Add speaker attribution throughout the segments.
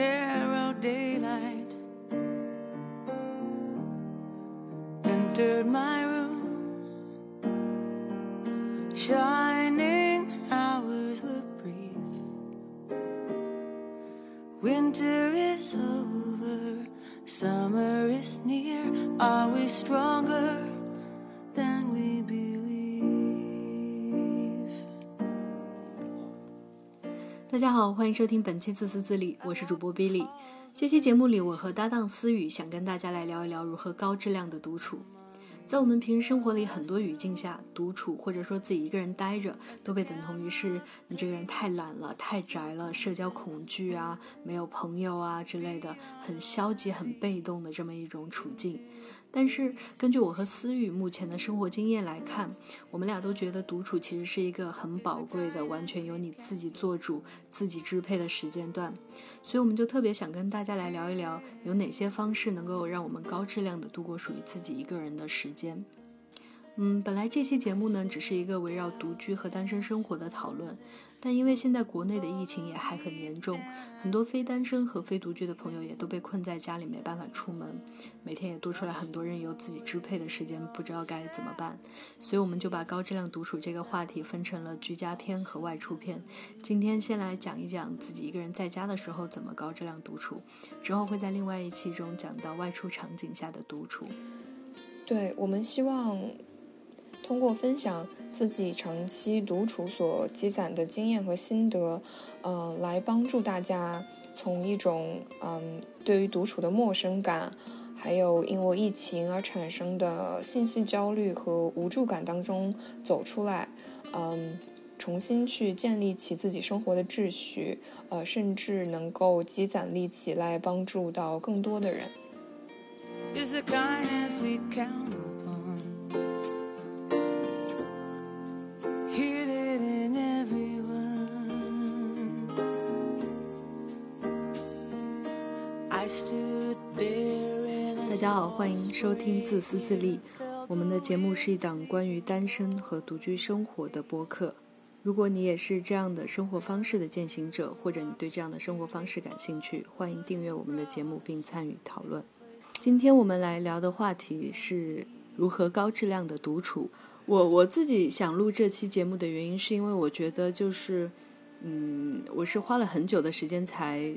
Speaker 1: narrow daylight. Entered my
Speaker 2: 大家好，欢迎收听本期自私自利，我是主播 Billy。这期节目里，我和搭档思雨想跟大家来聊一聊如何高质量的独处。在我们平时生活里，很多语境下，独处或者说自己一个人待着，都被等同于是你这个人太懒了、太宅了、社交恐惧啊、没有朋友啊之类的，很消极、很被动的这么一种处境。但是，根据我和思雨目前的生活经验来看，我们俩都觉得独处其实是一个很宝贵的、完全由你自己做主、自己支配的时间段。所以，我们就特别想跟大家来聊一聊，有哪些方式能够让我们高质量的度过属于自己一个人的时间。嗯，本来这期节目呢，只是一个围绕独居和单身生活的讨论，但因为现在国内的疫情也还很严重，很多非单身和非独居的朋友也都被困在家里，没办法出门，每天也多出来很多任由自己支配的时间，不知道该怎么办。所以我们就把高质量独处这个话题分成了居家篇和外出篇。今天先来讲一讲自己一个人在家的时候怎么高质量独处，之后会在另外一期中讲到外出场景下的独处。
Speaker 3: 对我们希望通过分享自己长期独处所积攒的经验和心得，呃，来帮助大家从一种嗯对于独处的陌生感，还有因为疫情而产生的信息焦虑和无助感当中走出来，嗯，重新去建立起自己生活的秩序，呃，甚至能够积攒力气来帮助到更多的人。
Speaker 2: 欢迎收听自私自利。我们的节目是一档关于单身和独居生活的播客。如果你也是这样的生活方式的践行者，或者你对这样的生活方式感兴趣，欢迎订阅我们的节目并参与讨论。今天我们来聊的话题是如何高质量的独处。我我自己想录这期节目的原因，是因为我觉得就是，嗯，我是花了很久的时间才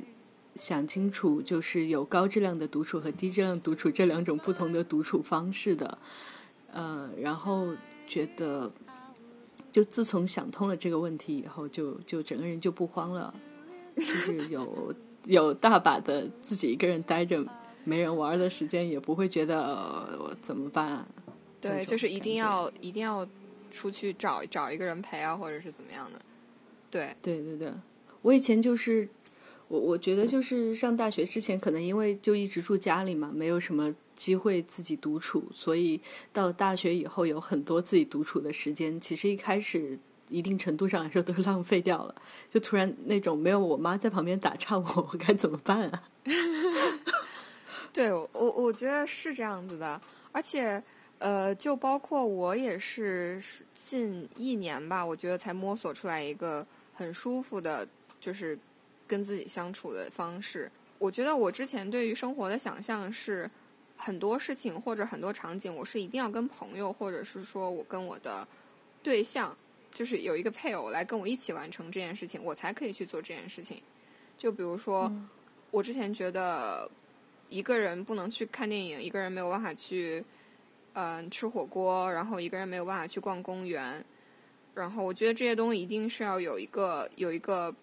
Speaker 2: 想清楚，就是有高质量的独处和低质量独处这两种不同的独处方式的。嗯，然后觉得，就自从想通了这个问题以后，就就整个人就不慌了，就是有有大把的自己一个人待着没人玩的时间，也不会觉得、怎么办。那
Speaker 3: 对，就是一定要一定要出去找找一个人陪啊，或者是怎么样的。对，
Speaker 2: 对对对，我以前就是我我觉得就是上大学之前，可能因为就一直住家里嘛，没有什么机会自己独处，所以到了大学以后有很多自己独处的时间。其实一开始一定程度上来说都浪费掉了，就突然那种没有我妈在旁边打岔我，我该怎么办啊？
Speaker 3: 对我我我觉得是这样子的，而且呃，就包括我也是近一年吧，我觉得才摸索出来一个很舒服的，就是跟自己相处的方式。我觉得我之前对于生活的想象是很多事情或者很多场景，我是一定要跟朋友，或者是说我跟我的对象，就是有一个配偶来跟我一起完成这件事情，我才可以去做这件事情。就比如说，我之前觉得一个人不能去看电影，一个人没有办法去嗯、吃火锅，然后一个人没有办法去逛公园，然后我觉得这些东西一定是要有一个有一个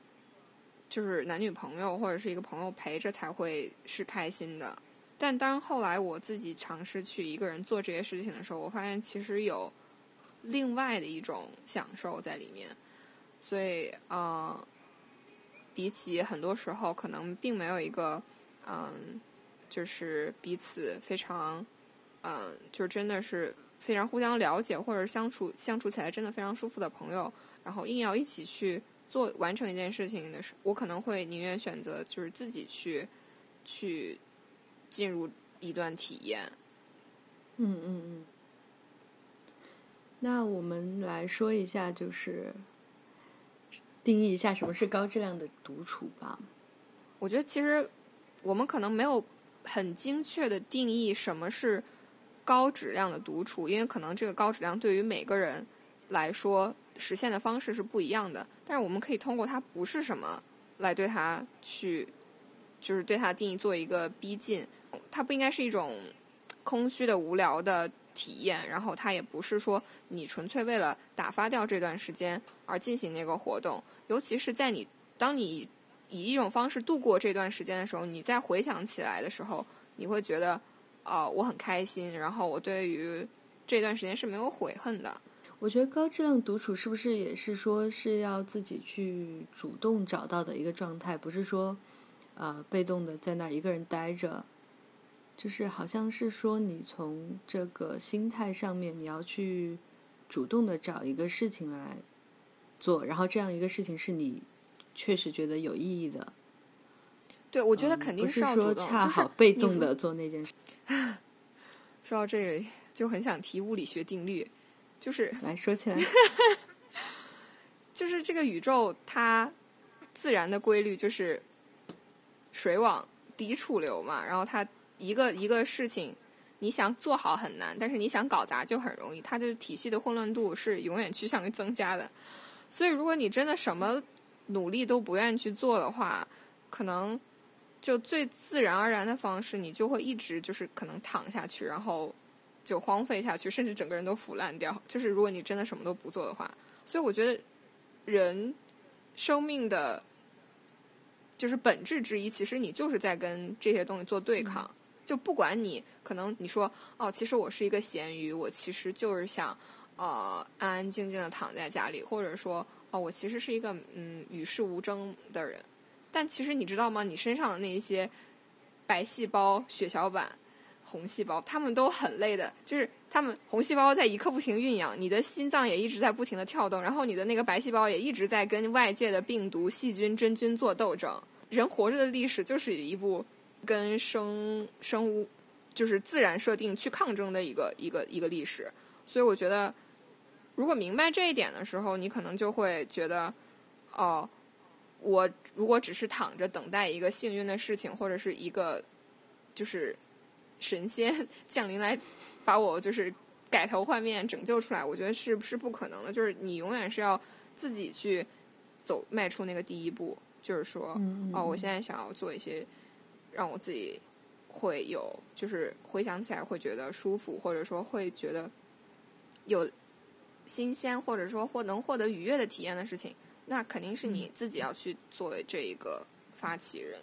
Speaker 3: 就是男女朋友或者是一个朋友陪着才会是开心的。但当后来我自己尝试去一个人做这些事情的时候，我发现其实有另外的一种享受在里面。所以，呃，比起很多时候可能并没有一个，嗯，就是彼此非常，嗯，就真的是非常互相了解，或者相处相处起来真的非常舒服的朋友，然后硬要一起去做完成一件事情的时候，我可能会宁愿选择就是自己去去进入一段体验。
Speaker 2: 嗯嗯嗯。那我们来说一下，就是定义一下什么是高质量的独处吧。
Speaker 3: 我觉得其实我们可能没有很精确的定义什么是高质量的独处，因为可能这个高质量对于每个人来说实现的方式是不一样的。但是我们可以通过它不是什么来对它去，就是对它定义做一个逼近。它不应该是一种空虚的、无聊的体验，然后它也不是说你纯粹为了打发掉这段时间而进行那个活动。尤其是在你当你以一种方式度过这段时间的时候，你再回想起来的时候，你会觉得，哦，我很开心，然后我对于这段时间是没有悔恨的。
Speaker 2: 我觉得高质量独处是不是也是说是要自己去主动找到的一个状态，不是说，呃，被动的在那儿一个人待着，就是好像是说你从这个心态上面你要去主动的找一个事情来做，然后这样一个事情是你。确实觉得有意义的，
Speaker 3: 对，我觉得肯定
Speaker 2: 是
Speaker 3: 要
Speaker 2: 说恰好被动的做那件事。
Speaker 3: 说到这里，就很想提物理学定律，就是
Speaker 2: 来说起来，
Speaker 3: 就是这个宇宙它自然的规律就是水往低处流嘛。然后它一个一个事情，你想做好很难，但是你想搞砸就很容易。它的体系的混乱度是永远趋向于增加的。所以，如果你真的什么。努力都不愿意去做的话，可能就最自然而然的方式，你就会一直就是可能躺下去，然后就荒废下去，甚至整个人都腐烂掉。就是如果你真的什么都不做的话，所以我觉得人生命的就是本质之一，其实你就是在跟这些东西做对抗。就不管你可能你说哦，其实我是一个咸鱼，我其实就是想呃安安静静的躺在家里，或者说。哦，我其实是一个嗯与世无争的人，但其实你知道吗？你身上的那一些白细胞、血小板、红细胞，他们都很累的。就是他们红细胞在一刻不停酝养，你的心脏也一直在不停的跳动，然后你的那个白细胞也一直在跟外界的病毒、细菌、真菌做斗争。人活着的历史就是一部跟生生物就是自然设定去抗争的一个一个一个历史。所以我觉得。如果明白这一点的时候，你可能就会觉得，哦，我如果只是躺着等待一个幸运的事情，或者是一个就是神仙降临来把我就是改头换面拯救出来，我觉得是是不可能的。就是你永远是要自己去走迈出那个第一步，就是说，哦，我现在想要做一些让我自己会有就是回想起来会觉得舒服，或者说会觉得有。新鲜或者说或能获得愉悦的体验的事情，那肯定是你自己要去作为这一个发起人，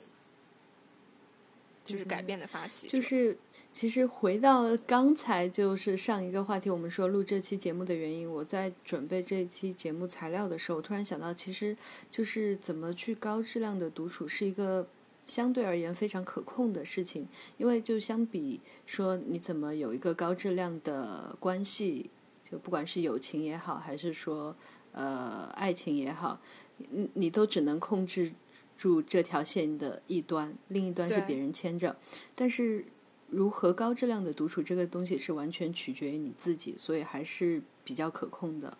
Speaker 3: 就是改变的发起。
Speaker 2: 就是其实回到刚才就是上一个话题，我们说录这期节目的原因，我在准备这期节目材料的时候，突然想到，其实就是怎么去高质量的独处是一个相对而言非常可控的事情，因为就相比说你怎么有一个高质量的关系。就不管是友情也好，还是说呃爱情也好，你你都只能控制住这条线的一端，另一端是别人牵着。但是如何高质量的独处，这个东西是完全取决于你自己，所以还是比较可控的。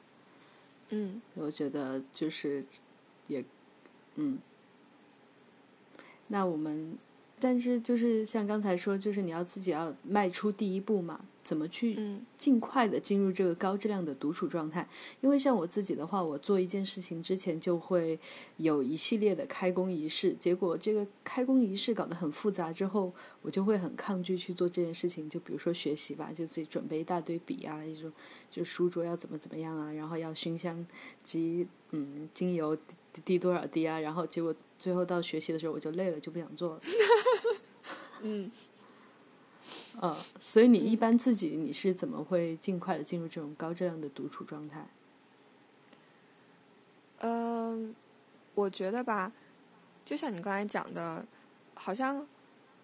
Speaker 3: 嗯，
Speaker 2: 我觉得就是也嗯，那我们但是就是像刚才说，就是你要自己要迈出第一步嘛。怎么去尽快的进入这个高质量的独处状态？因为像我自己的话，我做一件事情之前就会有一系列的开工仪式，结果这个开工仪式搞得很复杂，之后我就会很抗拒去做这件事情。就比如说学习吧，就自己准备一大堆笔啊，一种就书桌要怎么怎么样啊，然后要熏香及嗯精油滴多少滴啊，然后结果最后到学习的时候我就累了，就不想做了。
Speaker 3: 嗯。
Speaker 2: 嗯，所以你一般自己你是怎么会尽快的进入这种高质量的独处状态？
Speaker 3: 嗯，我觉得吧，就像你刚才讲的，好像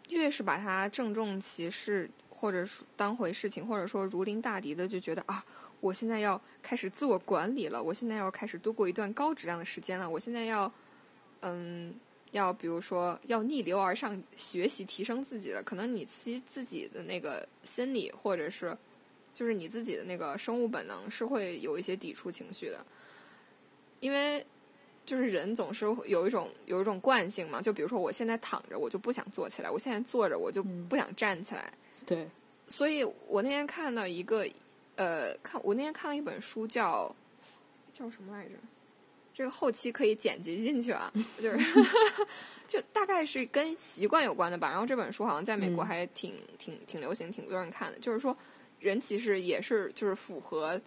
Speaker 3: 越是把它郑重其事，或者说当回事情，或者说如临大敌的，就觉得啊，我现在要开始自我管理了，我现在要开始度过一段高质量的时间了，我现在要嗯。要比如说要逆流而上学习提升自己的，可能你其自己的那个心理或者是就是你自己的那个生物本能是会有一些抵触情绪的，因为就是人总是有一种有一种惯性嘛，就比如说我现在躺着，我就不想坐起来；我现在坐着，我就不想站起来。
Speaker 2: 对，
Speaker 3: 所以我那天看到一个，呃，看我那天看了一本书叫叫什么来着？这个后期可以剪辑进去啊，就是就大概是跟习惯有关的吧。然后这本书好像在美国还挺挺挺流行，挺多人看的。就是说，人其实也是就是符合。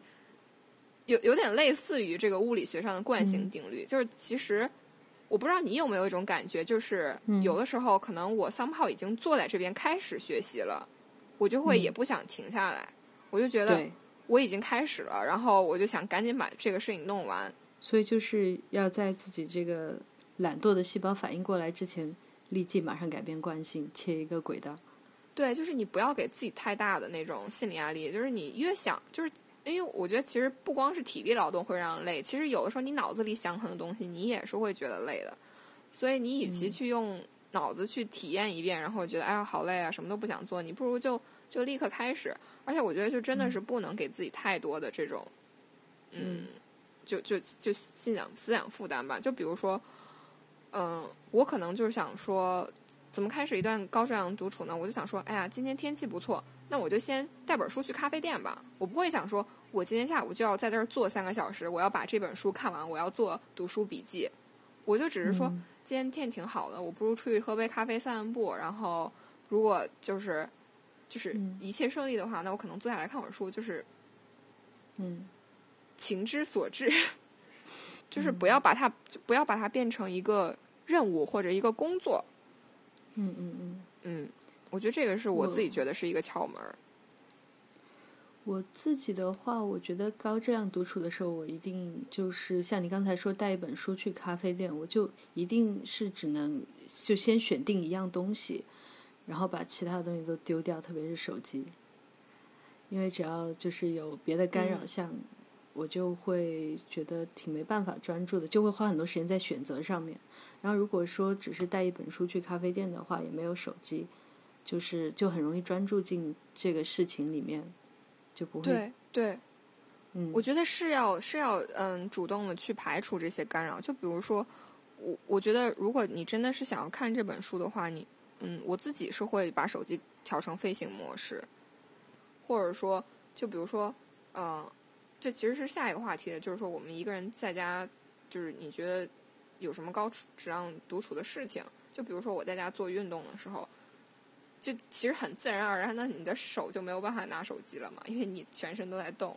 Speaker 3: 有有点类似于这个物理学上的惯性定律，就是其实我不知道你有没有一种感觉，就是有的时候可能我桑炮已经坐在这边开始学习了，我就会也不想停下来，我就觉得我已经开始了，然后我就想赶紧把这个事情弄完。
Speaker 2: 所以就是要在自己这个懒惰的细胞反应过来之前，立即马上改变惯性，切一个轨道。
Speaker 3: 对，就是你不要给自己太大的那种心理压力，就是你越想就是。因为我觉得，其实不光是体力劳动会让人累，其实有的时候你脑子里想很多东西，你也是会觉得累的。所以你与其去用脑子去体验一遍，然后觉得哎呀好累啊，什么都不想做，你不如就就立刻开始。而且我觉得，就真的是不能给自己太多的这种，嗯，就就就信仰思想负担吧。就比如说，嗯，我可能就是想说，怎么开始一段高质量独处呢？我就想说，哎呀，今天天气不错。那我就先带本书去咖啡店吧。我不会想说，我今天下午就要在这儿坐三个小时，我要把这本书看完，我要做读书笔记。我就只是说，今天天挺好的，我不如出去喝杯咖啡散散步。然后，如果就是就是一切顺利的话，那我可能坐下来看会儿书。就是，
Speaker 2: 嗯，
Speaker 3: 情之所至，就是不要把它不要把它变成一个任务或者一个工作。
Speaker 2: 嗯嗯嗯
Speaker 3: 嗯。我觉得这个是我自己觉得是一个窍门。
Speaker 2: 我自己的话，我觉得高质量独处的时候，我一定就是像你刚才说带一本书去咖啡店，我就一定是只能就先选定一样东西，然后把其他的东西都丢掉，特别是手机，因为只要就是有别的干扰项，我就会觉得挺没办法专注的，就会花很多时间在选择上面。然后如果说只是带一本书去咖啡店的话，也没有手机。就是就很容易专注进这个事情里面，就不会
Speaker 3: 对对，
Speaker 2: 嗯，
Speaker 3: 我觉得是要是要嗯主动的去排除这些干扰。就比如说，我我觉得如果你真的是想要看这本书的话，你嗯，我自己是会把手机调成飞行模式，或者说，就比如说，嗯，这其实是下一个话题的，就是说我们一个人在家，就是你觉得有什么高处质量独处的事情？就比如说我在家做运动的时候。就其实很自然而然的，你的手就没有办法拿手机了嘛，因为你全身都在动。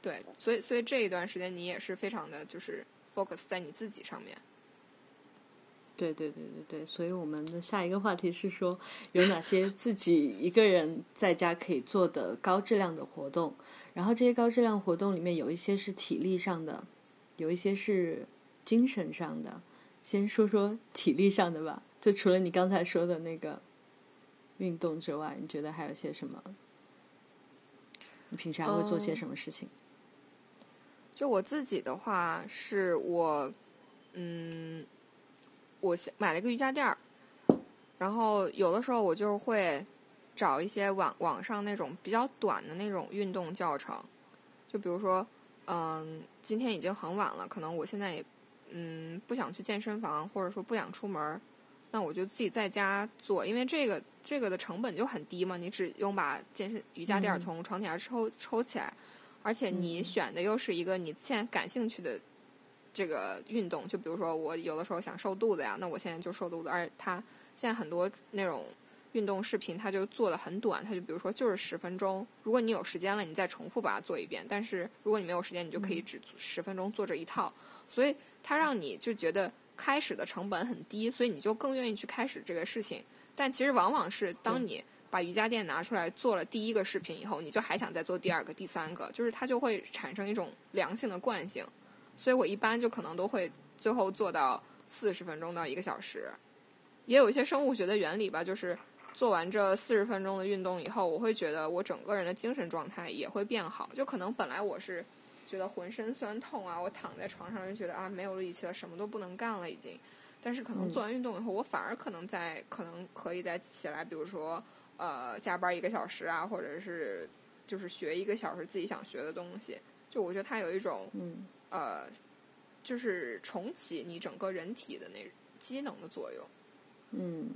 Speaker 3: 对，所以所以这一段时间你也是非常的就是 focus 在你自己上面。
Speaker 2: 对对对对对，所以我们的下一个话题是说有哪些自己一个人在家可以做的高质量的活动，然后这些高质量活动里面有一些是体力上的，有一些是精神上的。先说说体力上的吧，就除了你刚才说的那个。运动之外，你觉得还有些什么？你平时还会做些什么事情？
Speaker 3: 就我自己的话，是我，嗯，我买了一个瑜伽垫儿，然后有的时候我就会找一些网网上那种比较短的那种运动教程，就比如说，嗯，今天已经很晚了，可能我现在也，嗯，不想去健身房，或者说不想出门。那我就自己在家做，因为这个这个的成本就很低嘛，你只用把健身瑜伽垫从床底下抽抽起来，而且你选的又是一个你现在感兴趣的这个运动，就比如说我有的时候想瘦肚子呀，那我现在就瘦肚子，而且它现在很多那种运动视频，它就做的很短，它就比如说就是十分钟，如果你有时间了，你再重复把它做一遍，但是如果你没有时间，你就可以只十分钟做这一套，所以它让你就觉得。开始的成本很低，所以你就更愿意去开始这个事情。但其实往往是当你把瑜伽垫拿出来做了第一个视频以后，你就还想再做第二个、第三个，就是它就会产生一种良性的惯性。所以我一般就可能都会最后做到四十分钟到一个小时。也有一些生物学的原理吧，就是做完这四十分钟的运动以后，我会觉得我整个人的精神状态也会变好。就可能本来我是。觉得浑身酸痛啊！我躺在床上就觉得啊，没有力气了，什么都不能干了，已经。但是可能做完运动以后，我反而可能在可能可以再起来，比如说呃加班一个小时啊，或者是就是学一个小时自己想学的东西。就我觉得它有一种
Speaker 2: 嗯
Speaker 3: 呃，就是重启你整个人体的那机能的作用。
Speaker 2: 嗯，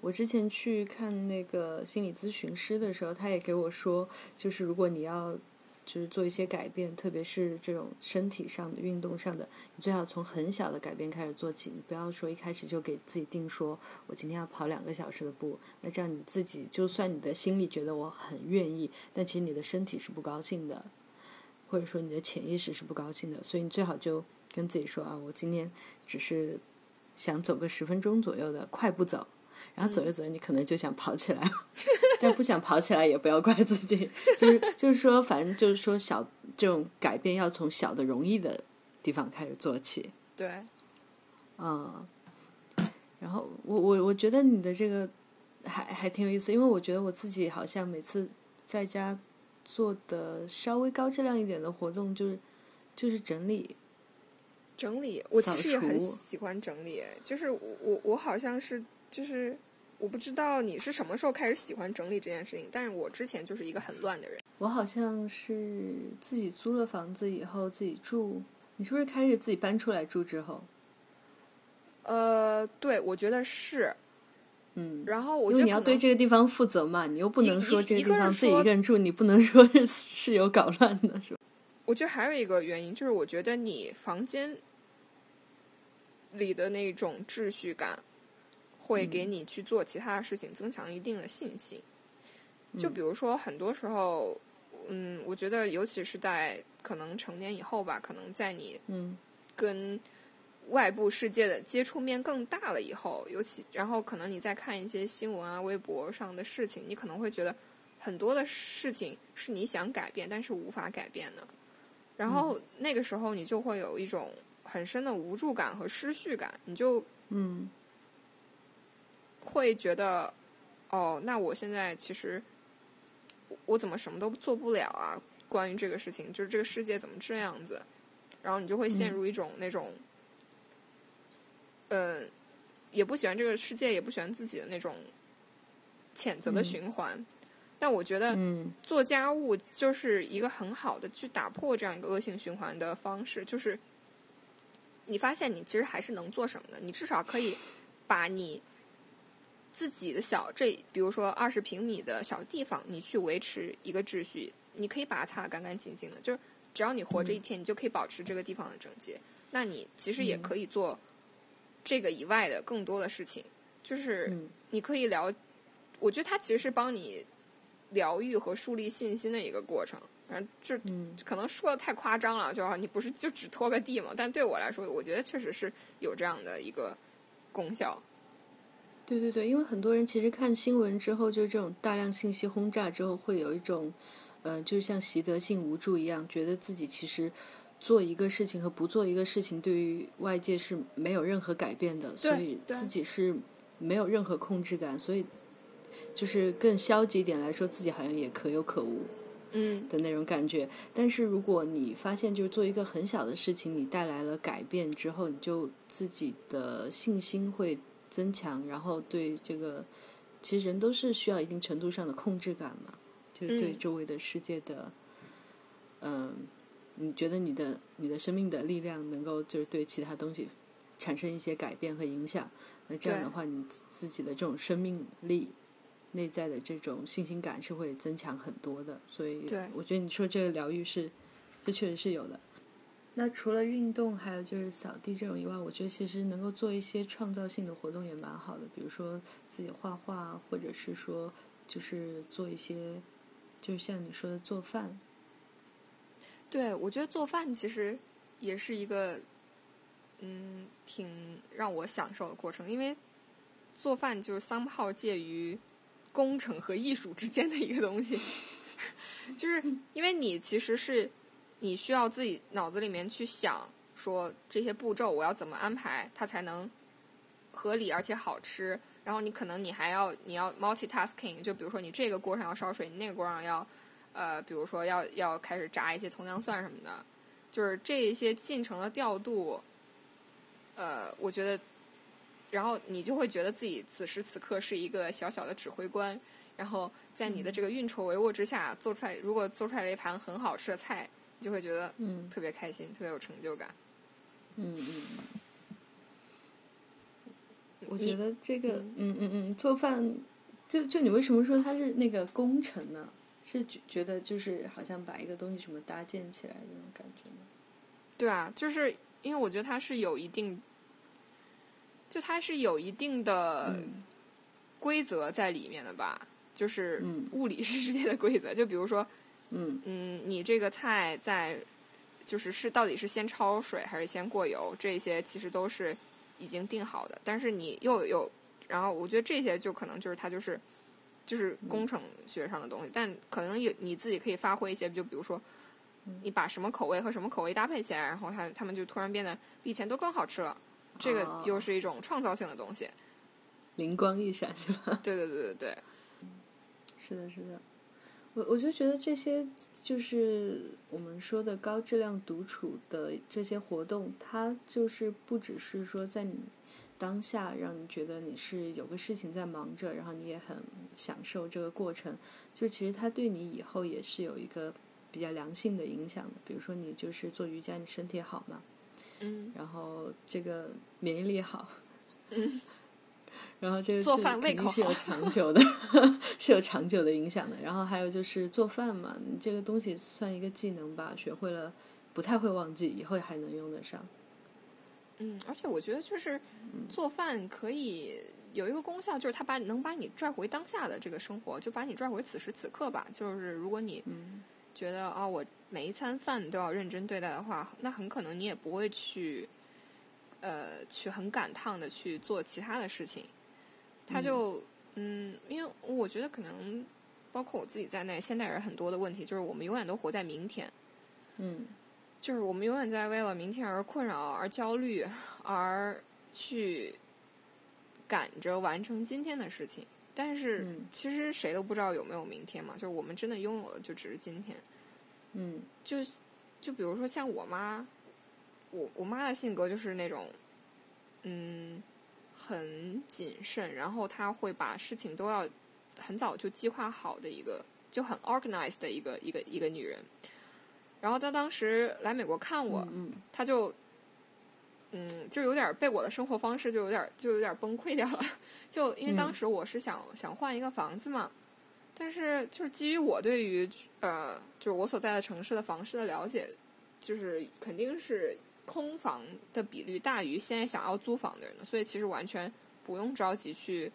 Speaker 2: 我之前去看那个心理咨询师的时候，他也给我说，就是如果你要就是做一些改变，特别是这种身体上的、运动上的，你最好从很小的改变开始做起。你不要说一开始就给自己定说，我今天要跑两个小时的步，那这样你自己就算你的心里觉得我很愿意，但其实你的身体是不高兴的，或者说你的潜意识是不高兴的，所以你最好就跟自己说啊，我今天只是。想走个十分钟左右的快步走，然后走着走着你可能就想跑起来了，但不想跑起来也不要怪自己，就是就是说，反正就是说小这种改变要从小的容易的地方开始做起。
Speaker 3: 对，
Speaker 2: 嗯，然后我我我觉得你的这个还还挺有意思，因为我觉得我自己好像每次在家做的稍微高质量一点的活动，就是就是整理。
Speaker 3: 整理，我其实也很喜欢整理。就是我我我好像是就是我不知道你是什么时候开始喜欢整理这件事情，但是我之前就是一个很乱的人。
Speaker 2: 我好像是自己租了房子以后自己住，你是不是开始自己搬出来住之后？
Speaker 3: 呃，对，我觉得是。
Speaker 2: 嗯，
Speaker 3: 然后我
Speaker 2: 因为你要对这个地方负责嘛，你又不能说这个地方自己一个人住，你不能说 是室友搞乱的是吧？
Speaker 3: 我觉得还有一个原因就是，我觉得你房间。里的那种秩序感，会给你去做其他的事情增强一定的信心。就比如说，很多时候，嗯，我觉得尤其是在可能成年以后吧，可能在你
Speaker 2: 嗯
Speaker 3: 跟外部世界的接触面更大了以后，尤其然后可能你在看一些新闻啊、微博上的事情，你可能会觉得很多的事情是你想改变，但是无法改变的。然后那个时候，你就会有一种。很深的无助感和失序感，你就
Speaker 2: 嗯，
Speaker 3: 会觉得哦，那我现在其实我怎么什么都做不了啊？关于这个事情，就是这个世界怎么这样子？然后你就会陷入一种那种，嗯，也不喜欢这个世界，也不喜欢自己的那种谴责的循环。但我觉得做家务就是一个很好的去打破这样一个恶性循环的方式，就是。你发现你其实还是能做什么的？你至少可以把你自己的小这，比如说二十平米的小地方，你去维持一个秩序，你可以把它擦得干干净净的。就是只要你活着一天，你就可以保持这个地方的整洁。那你其实也可以做这个以外的更多的事情。就是你可以聊，我觉得它其实是帮你疗愈和树立信心的一个过程。反正，就可能说的太夸张了，就你不是就只拖个地嘛？但对我来说，我觉得确实是有这样的一个功效。
Speaker 2: 对对对，因为很多人其实看新闻之后，就这种大量信息轰炸之后，会有一种，呃，就像习得性无助一样，觉得自己其实做一个事情和不做一个事情，对于外界是没有任何改变的，所以自己是没有任何控制感，所以就是更消极一点来说，自己好像也可有可无。
Speaker 3: 嗯
Speaker 2: 的那种感觉，但是如果你发现就是做一个很小的事情，你带来了改变之后，你就自己的信心会增强，然后对这个，其实人都是需要一定程度上的控制感嘛，就是对周围的世界的，嗯，你觉得你的你的生命的力量能够就是对其他东西产生一些改变和影响，那这样的话，你自己的这种生命力。内在的这种信心感是会增强很多的，所以我觉得你说这个疗愈是，这确实是有的。那除了运动，还有就是扫地这种以外，我觉得其实能够做一些创造性的活动也蛮好的，比如说自己画画，或者是说就是做一些，就像你说的做饭。
Speaker 3: 对，我觉得做饭其实也是一个，嗯，挺让我享受的过程，因为做饭就是三炮介于。工程和艺术之间的一个东西，就是因为你其实是你需要自己脑子里面去想，说这些步骤我要怎么安排，它才能合理而且好吃。然后你可能你还要你要 multitasking，就比如说你这个锅上要烧水，你那个锅上要呃，比如说要要开始炸一些葱姜蒜什么的，就是这一些进程的调度，呃，我觉得。然后你就会觉得自己此时此刻是一个小小的指挥官，然后在你的这个运筹帷幄之下做出来，如果做出来了一盘很好吃的菜，你就会觉得
Speaker 2: 嗯
Speaker 3: 特别开心，特别有成就感。
Speaker 2: 嗯嗯嗯。我觉得这个，嗯嗯嗯，做饭，就就你为什么说它是那个工程呢？是觉觉得就是好像把一个东西什么搭建起来的那种感觉吗？
Speaker 3: 对啊，就是因为我觉得它是有一定，就它是有一定的
Speaker 2: 嗯
Speaker 3: 规则在里面的吧，就是
Speaker 2: 嗯
Speaker 3: 物理世界的规则。就比如说，
Speaker 2: 嗯
Speaker 3: 嗯，你这个菜在就是是到底是先焯水还是先过油，这些其实都是已经定好的。但是你又有，然后我觉得这些就可能就是它就是就是工程学上的东西，但可能有你自己可以发挥一些，就比如说。你把什么口味和什么口味搭配起来，然后它它们就突然变得比以前都更好吃了。这个
Speaker 2: 哦
Speaker 3: 又是一种创造性的东西。
Speaker 2: 灵光一闪是吧？
Speaker 3: 对对对对对，
Speaker 2: 是的，是的。我我就觉得这些就是我们说的高质量独处的这些活动，它就是不只是说在你当下让你觉得你是有个事情在忙着，然后你也很享受这个过程，就其实它对你以后也是有一个比较良性的影响的。比如说你就是做瑜伽，你身体好嘛，
Speaker 3: 嗯，
Speaker 2: 然后这个免疫力好，
Speaker 3: 嗯，
Speaker 2: 然后这个
Speaker 3: 做
Speaker 2: 是
Speaker 3: 饭胃口
Speaker 2: 肯定是有长久的，是有长久的影响的。然后还有就是做饭嘛，你这个东西算一个技能吧，学会了不太会忘记，以后还能用得上。
Speaker 3: 嗯，而且我觉得就是做饭可以有一个功效，就是它把能把你拽回当下的这个生活，就把你拽回此时此刻吧。就是如果你
Speaker 2: 嗯
Speaker 3: 觉得啊、我每一餐饭都要认真对待的话，那很可能你也不会去，呃，去很赶趟的去做其他的事情。他就嗯因为我觉得可能包括我自己在内，现代人很多的问题就是我们永远都活在明天。
Speaker 2: 嗯
Speaker 3: 就是我们永远在为了明天而困扰、而焦虑，而去赶着完成今天的事情。但是
Speaker 2: 嗯
Speaker 3: 其实谁都不知道有没有明天嘛，就是我们真的拥有的就只是今天。
Speaker 2: 嗯
Speaker 3: 就就比如说像我妈，我我妈的性格就是那种，嗯，很谨慎，然后她会把事情都要很早就计划好的一个，就很 organized 的一个一个一个女人。然后他当时来美国看我，
Speaker 2: 嗯
Speaker 3: 她就，嗯，就有点被我的生活方式就有点就有点崩溃掉了。就因为当
Speaker 2: 嗯
Speaker 3: 时我是想、想换一个房子嘛，但是就是基于我对于呃，就是我所在的城市的房市的了解，就是肯定是空房的比率大于现在想要租房的人的，所以其实完全不用着急去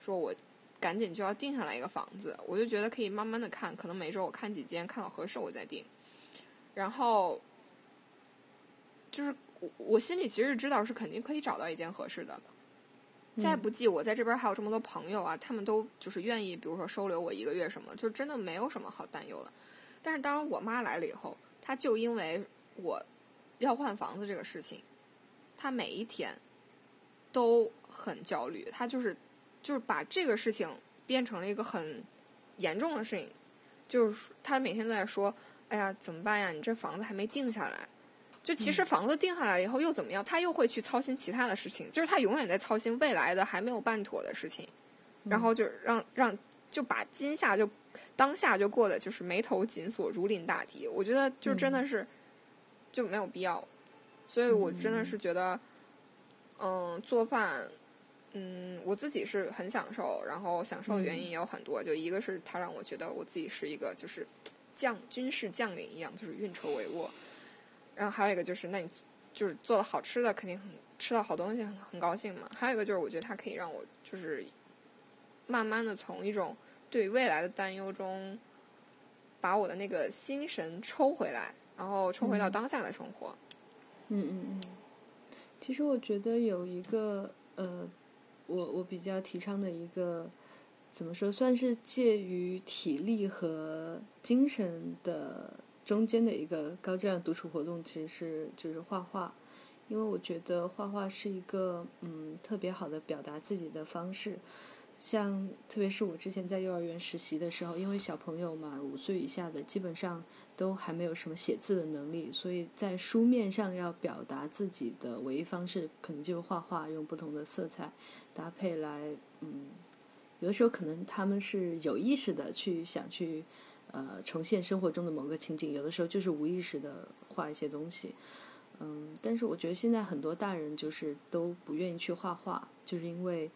Speaker 3: 说我赶紧就要定下来一个房子，我就觉得可以慢慢的看，可能每周我看几间，看到合适我再定。然后就是我我心里其实知道是肯定可以找到一间合适的。再不济，我在这边还有这么多朋友啊，他们都就是愿意，比如说收留我一个月什么，就真的没有什么好担忧的。但是当我妈来了以后，她就因为我要换房子这个事情，她每一天都很焦虑，她就是就是把这个事情变成了一个很严重的事情，就是她每天都在说：“哎呀，怎么办呀？你这房子还没定下来。”就其实房子定下来了以后又怎么样？他又会去操心其他的事情，就是他永远在操心未来的还没有办妥的事情，然后就让让就把今夏就当下就过得就是眉头紧锁、如临大敌。我觉得就真的是、就没有必要，所以我真的是觉得，嗯，做饭，嗯，我自己是很享受，然后享受的原因也有很多，就一个是他让我觉得我自己是一个就是将军事将领一样，就是运筹帷幄。然后还有一个就是，那你就是做了好吃的，肯定很吃到好东西很很高兴嘛。还有一个就是，我觉得它可以让我就是慢慢的从一种对未来的担忧中，把我的那个心神抽回来，然后抽回到当下的生活。
Speaker 2: 嗯嗯嗯。其实我觉得有一个呃，我我比较提倡的一个怎么说，算是介于体力和精神的。中间的一个高质量独处活动其实是就是画画，因为我觉得画画是一个嗯特别好的表达自己的方式。像特别是我之前在幼儿园实习的时候，因为小朋友嘛，五岁以下的基本上都还没有什么写字的能力，所以在书面上要表达自己的唯一方式，可能就是画画，用不同的色彩搭配来，嗯，有的时候可能他们是有意识的去想去。呃，重现生活中的某个情景，有的时候就是无意识的画一些东西。嗯，但是我觉得现在很多大人就是都不愿意去画画，就是因为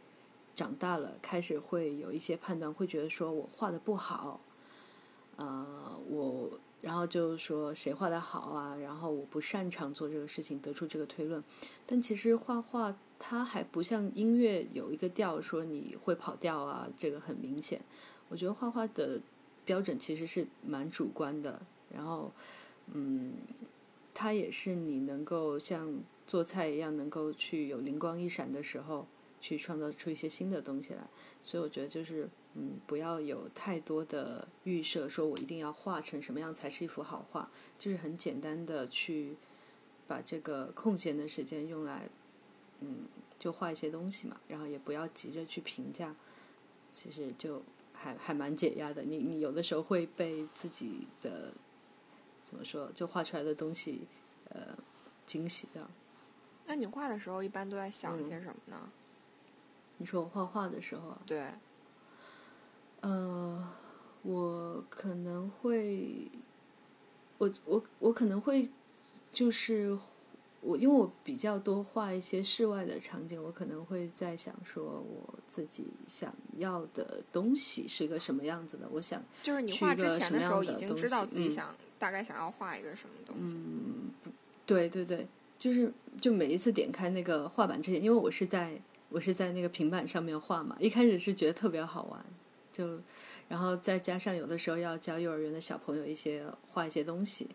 Speaker 2: 长大了开始会有一些判断，会觉得说我画的不好，呃，我然后就说谁画的好啊，然后我不擅长做这个事情，得出这个推论。但其实画画它还不像音乐有一个调，说你会跑调啊，这个很明显。我觉得画画的标准其实是蛮主观的，然后嗯。它也是你能够像做菜一样，能够去有灵光一闪的时候，去创造出一些新的东西来。所以我觉得就是，嗯，不要有太多的预设，说我一定要画成什么样才是一幅好画。就是很简单的去把这个空闲的时间用来，嗯，就画一些东西嘛。然后也不要急着去评价，其实就还还蛮解压的。你你有的时候会被自己的。怎么说？就画出来的东西，呃，惊喜的。
Speaker 3: 那你画的时候一般都在想些什么呢？
Speaker 2: 你说我画画的时候啊？
Speaker 3: 对。
Speaker 2: 呃，我可能会，我我我可能会，就是我因为我比较多画一些室外的场景，我可能会在想说我自己想要的东西是一个什么样子的。我想
Speaker 3: 就是你画之前的时候已经知道自己想。大概想要画一个什么东西？
Speaker 2: 嗯，对对对，就是就每一次点开那个画板之前，因为我是在我是在那个平板上面画嘛，一开始是觉得特别好玩，就然后再加上有的时候要教幼儿园的小朋友一些画一些东西。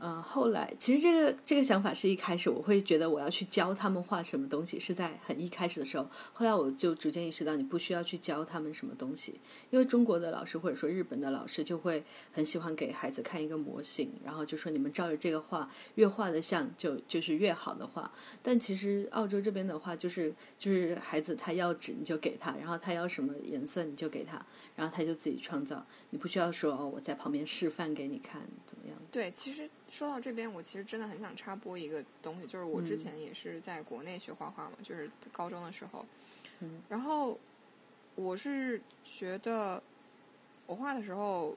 Speaker 2: 嗯，后来其实这个这个想法是一开始我会觉得我要去教他们画什么东西，是在很一开始的时候。后来我就逐渐意识到，你不需要去教他们什么东西，因为中国的老师或者说日本的老师就会很喜欢给孩子看一个模型，然后就说你们照着这个画，越画的像就就是越好的画。但其实澳洲这边的话，就是就是孩子他要纸你就给他，然后他要什么颜色你就给他，然后他就自己创造，你不需要说哦我在旁边示范给你看怎么样。
Speaker 3: 对，其实。说到这边，我其实真的很想插播一个东西，就是我之前也是在国内学画画嘛，就是高中的时候，
Speaker 2: 嗯，
Speaker 3: 然后我是觉得我画的时候，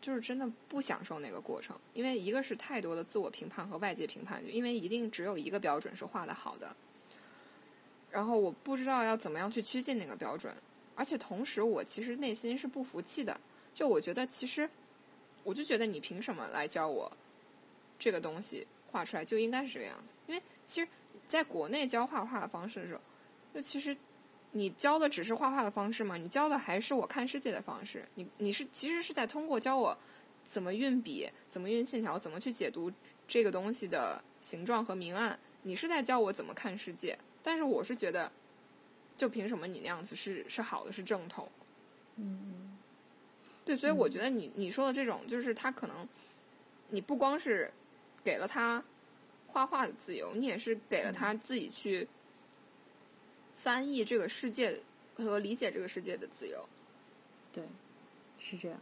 Speaker 3: 就是真的不享受那个过程，因为一个是太多的自我评判和外界评判，因为一定只有一个标准是画的好的，然后我不知道要怎么样去趋近那个标准，而且同时我其实内心是不服气的，就我觉得其实，我就觉得你凭什么来教我？这个东西画出来就应该是这个样子，因为其实在国内教画画的方式的时候，就其实你教的只是画画的方式嘛，你教的还是我看世界的方式。你你是其实是在通过教我怎么运笔、怎么运线条、怎么去解读这个东西的形状和明暗，你是在教我怎么看世界。但是我是觉得，就凭什么你那样子是是好的，是正统？
Speaker 2: 嗯，
Speaker 3: 对，所以我觉得你你说的这种，就是他可能你不光是。给了他画画的自由，你也是给了他自己去翻译这个世界和理解这个世界的自由。
Speaker 2: 对，是这样，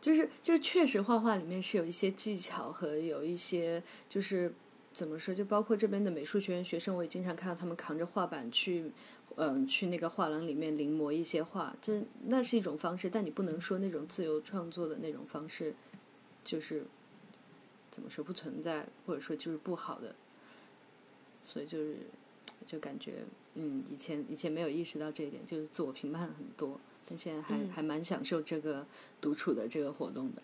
Speaker 2: 就是就是确实画画里面是有一些技巧和有一些就是怎么说，就包括这边的美术学院学生，我也经常看到他们扛着画板去嗯去那个画廊里面临摹一些画，这那是一种方式，但你不能说那种自由创作的那种方式就是。怎么说不存在，或者说就是不好的，所以就是就感觉嗯，以前以前没有意识到这一点，就是自我评判很多，但现在还还蛮享受这个独处的这个活动的。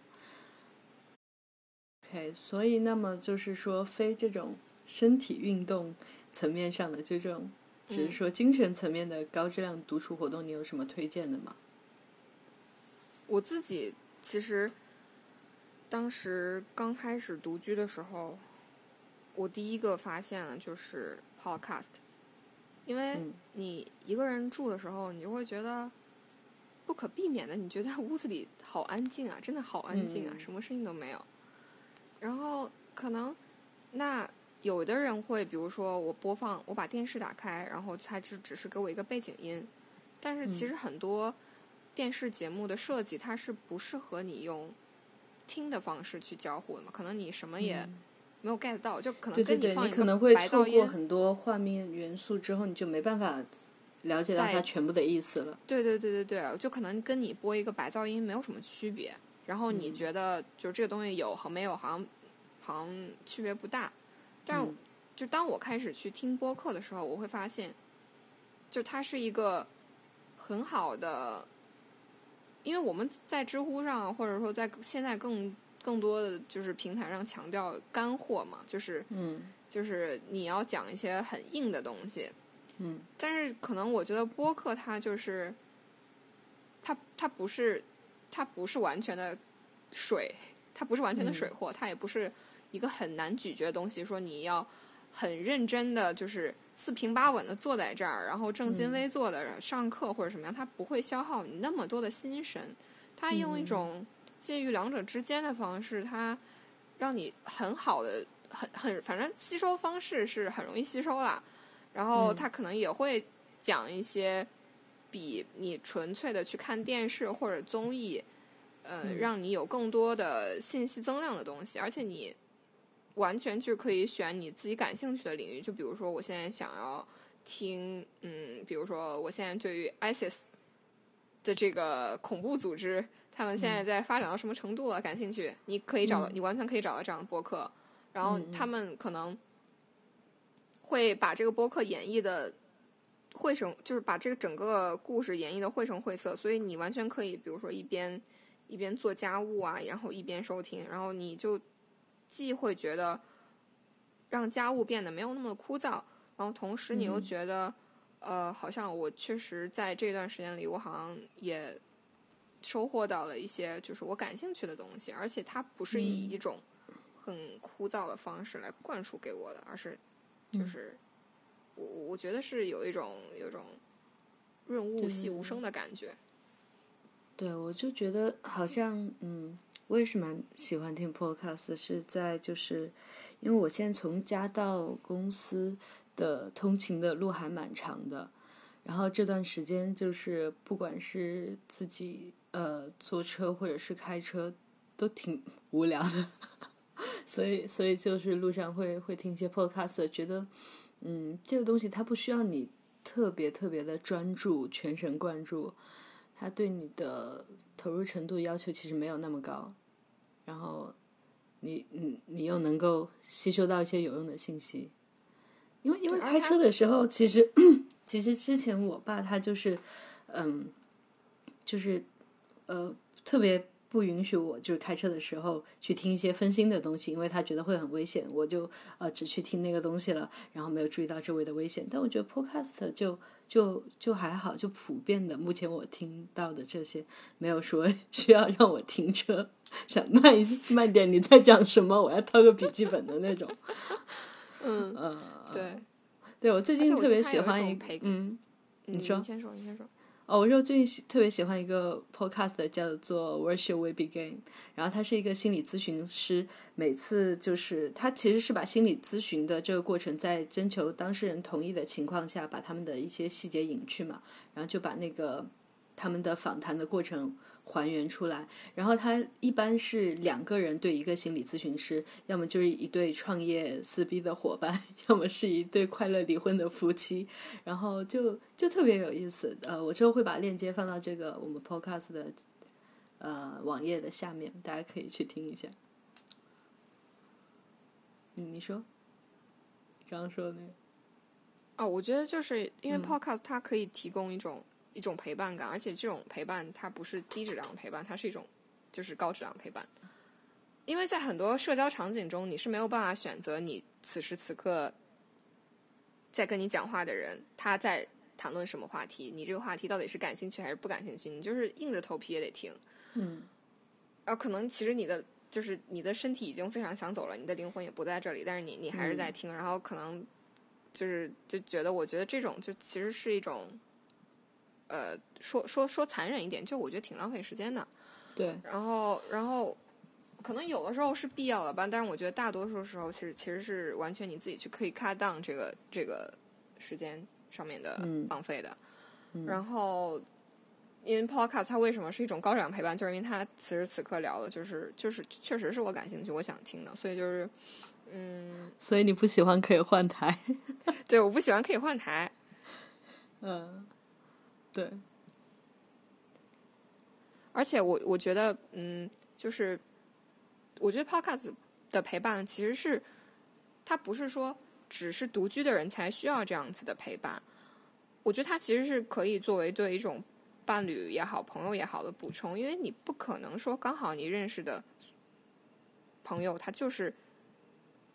Speaker 2: OK，所以那么就是说，非这种身体运动层面上的，就这种只是说精神层面的高质量独处活动，你有什么推荐的吗？
Speaker 3: 我自己其实。当时刚开始独居的时候，我第一个发现了就是 podcast，因为你一个人住的时候，你就会觉得不可避免的，你觉得 屋子里好安静啊，真的好安静啊，什么声音都没有。然后可能那有的人会，比如说我播放，我把电视打开，然后它就只是给我一个背景音。但是其实很多电视节目的设计，它是不适合你用。听的方式去交互的嘛？可能你什么也没有 get 到，就可能跟
Speaker 2: 你放一个白噪音，很多画面元素之后，你就没办法了解到它全部的意思了。
Speaker 3: 对对对对对，就可能跟你播一个白噪音没有什么区别。然后你觉得就是这个东西有和没有好像好像区别不大，但是就当我开始去听播客的时候，我会发现，就它是一个很好的，因为我们在知乎上，或者说在现在更更多的就是平台上强调干货嘛，就是
Speaker 2: 嗯
Speaker 3: 就是你要讲一些很硬的东西，
Speaker 2: 嗯
Speaker 3: 但是可能我觉得播客它就是，它它不是它不是完全的水，它不是完全的水货，它也不是一个很难咀嚼的东西。说你要很认真的，就是四平八稳的坐在这儿，然后正襟危坐的上课或者什么样，他不会消耗你那么多的心神。他用一种介于两者之间的方式，他让你很好的、很很反正吸收方式是很容易吸收啦。然后他可能也会讲一些比你纯粹的去看电视或者综艺，呃，让你有更多的信息增量的东西，而且你完全就是可以选你自己感兴趣的领域。就比如说，我现在想要听，嗯，比如说我现在对于 ISIS 的这个恐怖组织，他们现在在发展到什么程度了感兴趣，你可以找到，你完全可以找到这样的播客。然后他们可能会把这个播客演绎的绘声，就是把这个整个故事演绎的绘声绘色，所以你完全可以，比如说一边一边做家务啊，然后一边收听，然后你就既会觉得让家务变得没有那么枯燥，然后同时你又觉得，呃，好像我确实在这段时间里，我好像也收获到了一些就是我感兴趣的东西，而且它不是以一种很枯燥的方式来灌输给我的，而是就是、我我觉得是有一种有一种润物细无声。的感觉。
Speaker 2: 对，我就觉得好像，嗯，我也是蛮喜欢听 podcast，是在就是，因为我现在从家到公司的通勤的路还蛮长的，然后这段时间就是不管是自己呃坐车或者是开车，都挺无聊的，所以所以就是路上会会听一些 podcast，觉得嗯这个东西它不需要你特别特别的专注、全神贯注。它对你的投入程度要求其实没有那么高，然后你你你又能够吸收到一些有用的信息，因为因为开车的时候，其实 其实之前我爸他就是嗯，就是呃特别不允许我就是开车的时候去听一些分心的东西，因为他觉得会很危险，我就呃只去听那个东西了，然后没有注意到周围的危险。但我觉得 podcast 就就就还好，就普遍的，目前我听到的这些没有说 需要让我停车，想慢一慢点，你在讲什么？我要掏个笔记本的那种。
Speaker 3: 嗯，
Speaker 2: 呃，
Speaker 3: 对。
Speaker 2: 对我最近特别喜欢一
Speaker 3: 个一
Speaker 2: 嗯。
Speaker 3: 你
Speaker 2: 说你
Speaker 3: 先说，你先说。
Speaker 2: 哦，我说我最近喜特别喜欢一个 podcast 叫做 Where Shall We Begin，然后他是一个心理咨询师，每次就是他其实是把心理咨询的这个过程，在征求当事人同意的情况下，把他们的一些细节隐去嘛，然后就把那个他们的访谈的过程还原出来。然后他一般是两个人对一个心理咨询师，要么就是一对创业撕逼的伙伴，要么是一对快乐离婚的夫妻，然后就就特别有意思。呃，我之后会把链接放到这个我们 podcast 的呃网页的下面，大家可以去听一下。嗯，你说，刚刚说的那个，
Speaker 3: 哦，我觉得就是因为
Speaker 2: 嗯
Speaker 3: podcast 它可以提供一种、一种陪伴感，而且这种陪伴它不是低质量的陪伴，它是一种就是高质量的陪伴。因为在很多社交场景中，你是没有办法选择你此时此刻在跟你讲话的人他在谈论什么话题，你这个话题到底是感兴趣还是不感兴趣，你就是硬着头皮也得听。
Speaker 2: 嗯
Speaker 3: 然后可能其实你的就是你的身体已经非常想走了，你的灵魂也不在这里，但是你你还是在听，然后可能就是就觉得，我觉得这种就其实是一种，呃，说说说残忍一点，就我觉得挺浪费时间的。
Speaker 2: 对，
Speaker 3: 然后然后可能有的时候是必要的吧，但是我觉得大多数时候其实其实是完全你自己去可以 cut down 这个这个时间上面的
Speaker 2: 嗯
Speaker 3: 浪费的。然后，因为 podcast 它为什么是一种高质量陪伴，就是因为它此时此刻聊的就是就是确实是我感兴趣、我想听的，所以就是嗯，
Speaker 2: 所以你不喜欢可以换台。
Speaker 3: 对，我不喜欢可以换台，
Speaker 2: 嗯，对，
Speaker 3: 而且我我觉得嗯，就是我觉得 podcast 的陪伴其实是它不是说只是独居的人才需要这样子的陪伴。我觉得它其实是可以作为对一种伴侣也好、朋友也好的补充，因为你不可能说刚好你认识的朋友他就是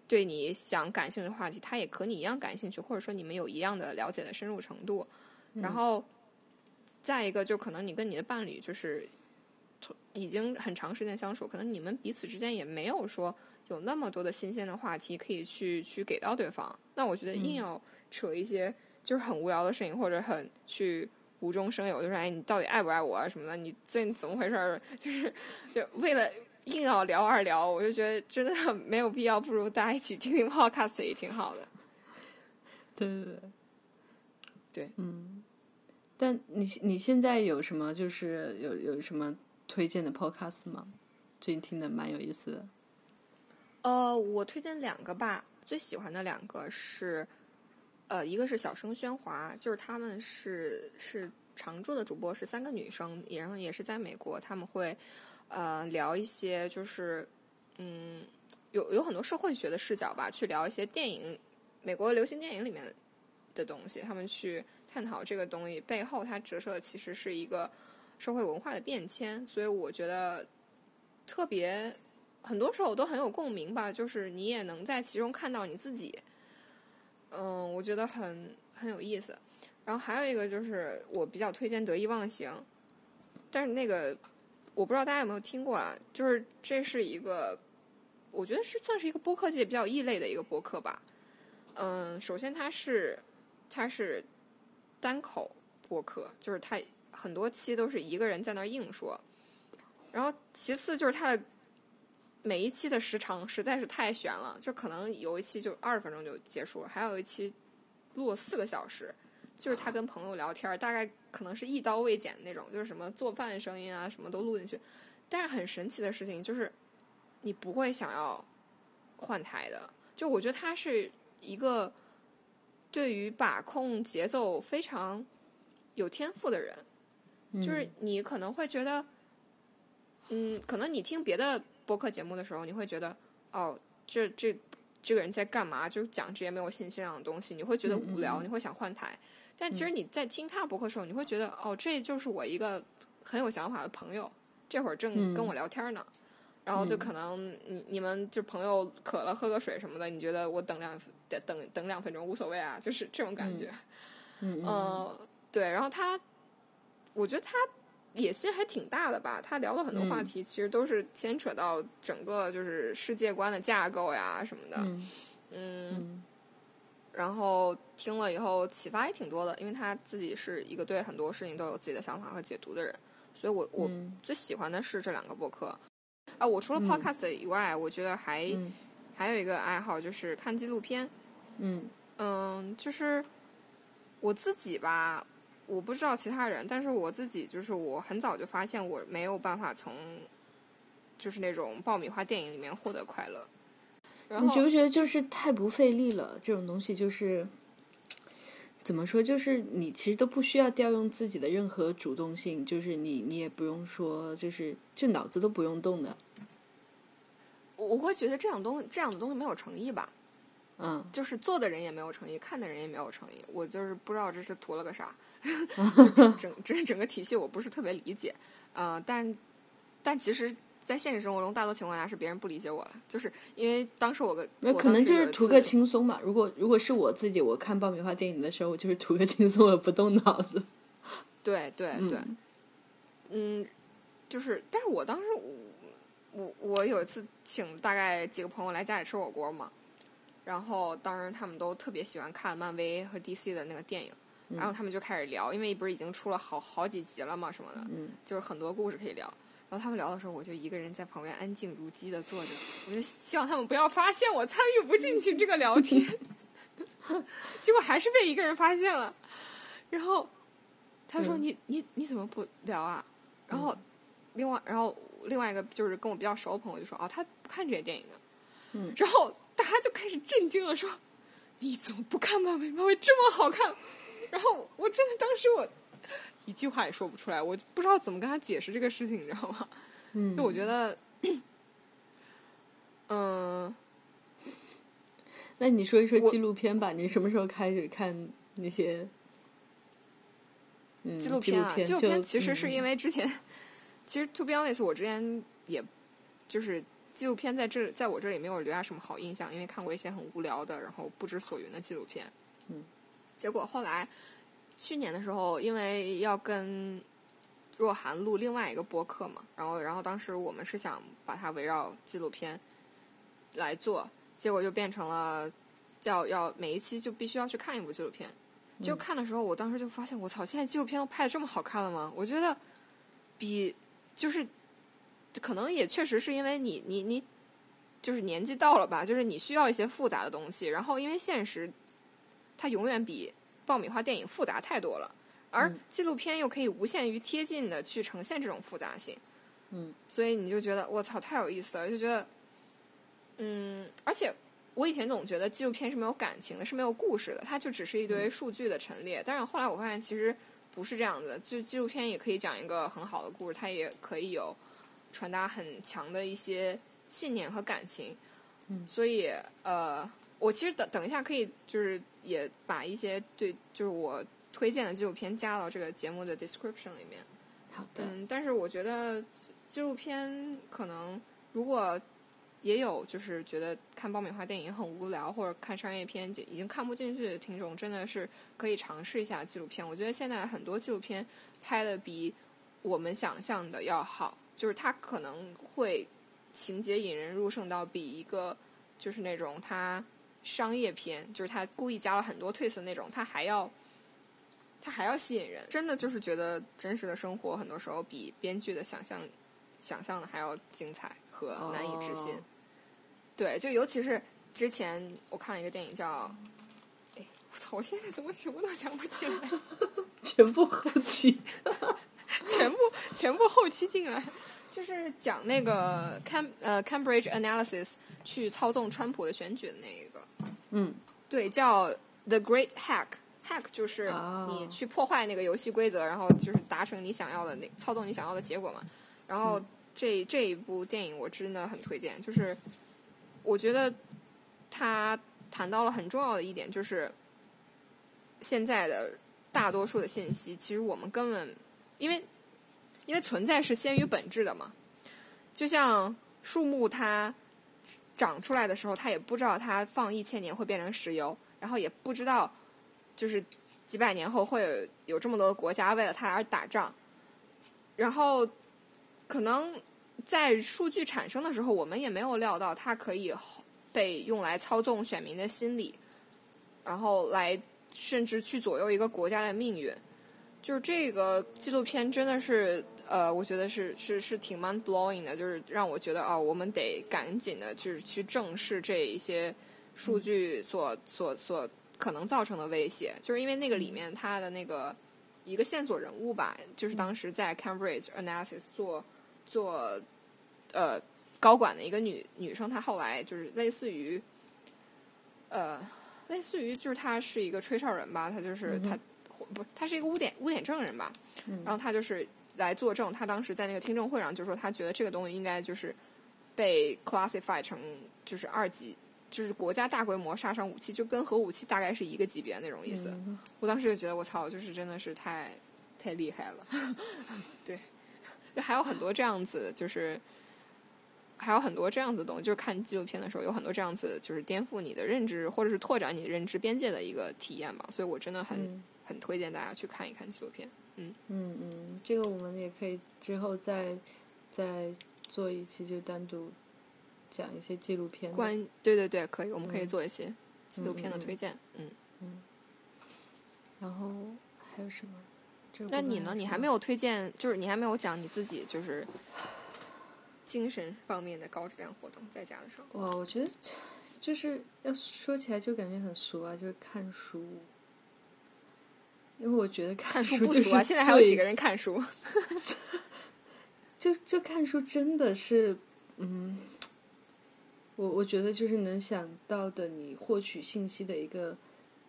Speaker 3: 对你想感兴趣的话题，他也和你一样感兴趣，或者说你们有一样的了解的深入程度。然后再一个，就可能你跟你的伴侣就是已经很长时间相处，可能你们彼此之间也没有说有那么多的新鲜的话题可以去去给到对方。那我觉得硬要扯一些。就是很无聊的事情，或者很去无中生有，就是哎，你到底爱不爱我啊什么的？你最近怎么回事？就是就为了硬要聊而聊，我就觉得真的没有必要，不如大家一起听听 podcast 也挺好的。
Speaker 2: 对对对，
Speaker 3: 对，
Speaker 2: 嗯。但你你现在有什么就是有有什么推荐的 podcast 吗？最近听的蛮有意思的。
Speaker 3: 呃，我推荐两个吧，最喜欢的两个是。呃，一个是小声喧哗，就是他们是是常驻的主播，是三个女生，然后也是在美国，他们会呃聊一些就是嗯有有很多社会学的视角吧，去聊一些电影美国流行电影里面的东西，他们去探讨这个东西背后它折射的其实是一个社会文化的变迁，所以我觉得特别很多时候都很有共鸣吧，就是你也能在其中看到你自己。嗯，我觉得很很有意思。然后还有一个就是我比较推荐《得意忘形》，但是那个我不知道大家有没有听过啊？就是这是一个，我觉得是算是一个播客界比较异类的一个播客吧。嗯，首先它是它是单口播客，就是他很多期都是一个人在那硬说。然后其次就是他的。每一期的时长实在是太悬了，就可能有一期就二十分钟就结束了，还有一期录了四个小时，就是他跟朋友聊天，大概可能是一刀未剪的那种，就是什么做饭声音啊，什么都录进去。但是很神奇的事情就是，你不会想要换台的。就我觉得他是一个对于把控节奏非常有天赋的人，就是你可能会觉得，嗯，可能你听别的。播客节目的时候，你会觉得哦，这这这个人在干嘛？就是讲这些没有信息量的东西，你会觉得无聊，你会想换台。但其实你在听他播客的时候，你会觉得哦，这就是我一个很有想法的朋友，这会儿正跟我聊天呢。然后就可能你你们就朋友渴了喝个水什么的，你觉得我等两等等两分钟无所谓啊，就是这种感觉。
Speaker 2: 嗯，
Speaker 3: 对。然后他，我觉得他。野心还挺大的吧？他聊的很多话题，其实都是牵扯到整个就是世界观的架构呀什么的。嗯，然后听了以后启发也挺多的，因为他自己是一个对很多事情都有自己的想法和解读的人，所以我我最喜欢的是这两个博客。啊，我除了 Podcast 以外，我觉得还还有一个爱好就是看纪录片。
Speaker 2: 嗯
Speaker 3: 嗯，就是我自己吧。我不知道其他人，但是我自己就是我很早就发现我没有办法从，就是那种爆米花电影里面获得快乐。
Speaker 2: 你觉不觉得就是太不费力了？这种东西就是怎么说？就是你其实都不需要调用自己的任何主动性，就是你你也不用说，就是就脑子都不用动的。
Speaker 3: 我会觉得这样东这样的东西没有诚意吧？
Speaker 2: 嗯，
Speaker 3: 就是做的人也没有诚意，看的人也没有诚意。我就是不知道这是图了个啥。整整整个体系我不是特别理解，呃，但但其实，在现实生活中，大多情况下是别人不理解我了，就是因为当时我个
Speaker 2: 那可能就是图个轻松嘛。如果如果是我自己，我看爆米花电影的时候，我就是图个轻松，我不动脑子。
Speaker 3: 对对对，嗯，就是，但是我当时我我我有一次请大概几个朋友来家里吃火锅嘛，然后当时他们都特别喜欢看漫威和 DC 的那个电影。然后他们就开始聊，因为不是已经出了好好几集了嘛，什么的，就是很多故事可以聊。然后他们聊的时候，我就一个人在旁边安静如鸡的坐着，我就希望他们不要发现我参与不进去这个聊天。结果还是被一个人发现了。然后他说：“你你你怎么不聊啊？”然后另外然后另外一个就是跟我比较熟的朋友就说：“哦，他不看这些电影的。”
Speaker 2: 嗯，
Speaker 3: 然后大家就开始震惊了，说：“你怎么不看漫威？漫威这么好看？”然后我真的当时我一句话也说不出来，我不知道怎么跟他解释这个事情，你知道吗？
Speaker 2: 嗯，
Speaker 3: 就我觉得，嗯，
Speaker 2: 那你说一说纪录片吧，你什么时候开始看那些？嗯，
Speaker 3: 纪录
Speaker 2: 片
Speaker 3: 片啊，纪录片其实是
Speaker 2: 嗯
Speaker 3: 因为之前，其实 to be honest，我之前也就是纪录片在这在我这里没有留下什么好印象，因为看过一些很无聊的，然后不知所云的纪录片。
Speaker 2: 嗯，
Speaker 3: 结果后来去年的时候，因为要跟若涵录另外一个播客嘛，然后然后当时我们是想把它围绕纪录片来做，结果就变成了要要每一期就必须要去看一部纪录片。就
Speaker 2: 嗯
Speaker 3: 看的时候，我当时就发现，我操，现在纪录片都拍的这么好看了吗？我觉得比就是可能也确实是因为你你你就是年纪到了吧，就是你需要一些复杂的东西，然后因为现实它永远比爆米花电影复杂太多了，而
Speaker 2: 嗯
Speaker 3: 纪录片又可以无限于贴近的去呈现这种复杂性，
Speaker 2: 嗯，
Speaker 3: 所以你就觉得我操太有意思了，就觉得嗯，而且。我以前总觉得纪录片是没有感情的，是没有故事的，它就只是一堆数据的陈列。但是后来我发现，其实不是这样子的，就纪录片也可以讲一个很好的故事，它也可以有传达很强的一些信念和感情。
Speaker 2: 嗯
Speaker 3: 所以呃，我其实等等一下可以就是也把一些对就是我推荐的纪录片加到这个节目的 description 里面。
Speaker 2: 好的，
Speaker 3: 嗯，但是我觉得纪录片可能如果也有就是觉得看爆米花电影很无聊，或者看商业片已经看不进去的听众，真的是可以尝试一下纪录片。我觉得现在很多纪录片拍的比我们想象的要好，就是它可能会情节引人入胜到比一个就是那种它商业片，就是他故意加了很多 twist 那种，他还要。他还要吸引人，真的就是觉得真实的生活很多时候比编剧的想象想象的还要精彩和难以置信。
Speaker 2: 哦
Speaker 3: 对，就尤其是之前我看了一个电影叫，哎，我操，我现在怎么什么都想不起来，
Speaker 2: 全部后期。
Speaker 3: 全部全部后期进来，就是讲那个 Cam 呃 Cambridge Analysis 去操纵川普的选举的那一个，
Speaker 2: 嗯
Speaker 3: 对，叫 The Great Hack。Hack 就是
Speaker 2: 哦
Speaker 3: 你去破坏那个游戏规则，然后就是达成你想要的那操纵你想要的结果嘛。然后这这一部电影我真的很推荐，就是我觉得他谈到了很重要的一点，就是现在的大多数的信息，其实我们根本因为因为存在是先于本质的嘛。就像树木它长出来的时候，它也不知道它放一千年会变成石油，然后也不知道就是几百年后会有有这么多国家为了它而打仗，然后可能在数据产生的时候，我们也没有料到它可以被用来操纵选民的心理，然后来甚至去左右一个国家的命运。就是这个纪录片真的是，呃，我觉得是是是挺 mind blowing 的，就是让我觉得哦，我们得赶紧的，就是去正视这一些数据所、所所可能造成的威胁，就是因为那个里面它的那个一个线索人物吧，就是当时在 Cambridge Analysis 做做呃高管的一个女女生，她后来就是类似于呃类似于就是她是一个吹哨人吧，她就是她。不是，他是一个污点污点证人吧？
Speaker 2: 嗯。
Speaker 3: 然后她就是来作证，他当时在那个听证会上就说，他觉得这个东西应该就是被 classify 成就是二级，就是国家大规模杀伤武器，就跟核武器大概是一个级别的那种意思。
Speaker 2: 嗯
Speaker 3: 我当时就觉得我操，就是真的是太太厉害了。对，就还有很多这样子，就是还有很多这样子的东西，就是看纪录片的时候有很多这样子，就是颠覆你的认知或者是拓展你的认知边界的一个体验吧。所以我真的很。
Speaker 2: 嗯
Speaker 3: 很推荐大家去看一看纪录片。嗯
Speaker 2: 嗯嗯，这个我们也可以之后再再做一期，就单独讲一些纪录片的。
Speaker 3: 关对对对，可以，我们可以
Speaker 2: 嗯
Speaker 3: 做一些纪录片的推荐。嗯嗯，
Speaker 2: 然后还有什么？这个
Speaker 3: 那你呢？你还没有推荐，就是你还没有讲你自己就是精神方面的高质量活动，在家的时候。
Speaker 2: 哇，我觉得就是要说起来就感觉很俗啊，就是看书。因为我觉得
Speaker 3: 看
Speaker 2: 书
Speaker 3: 不俗啊，现在还有几个人看书？
Speaker 2: 就就看书真的是，嗯，我我觉得就是能想到的你获取信息的一个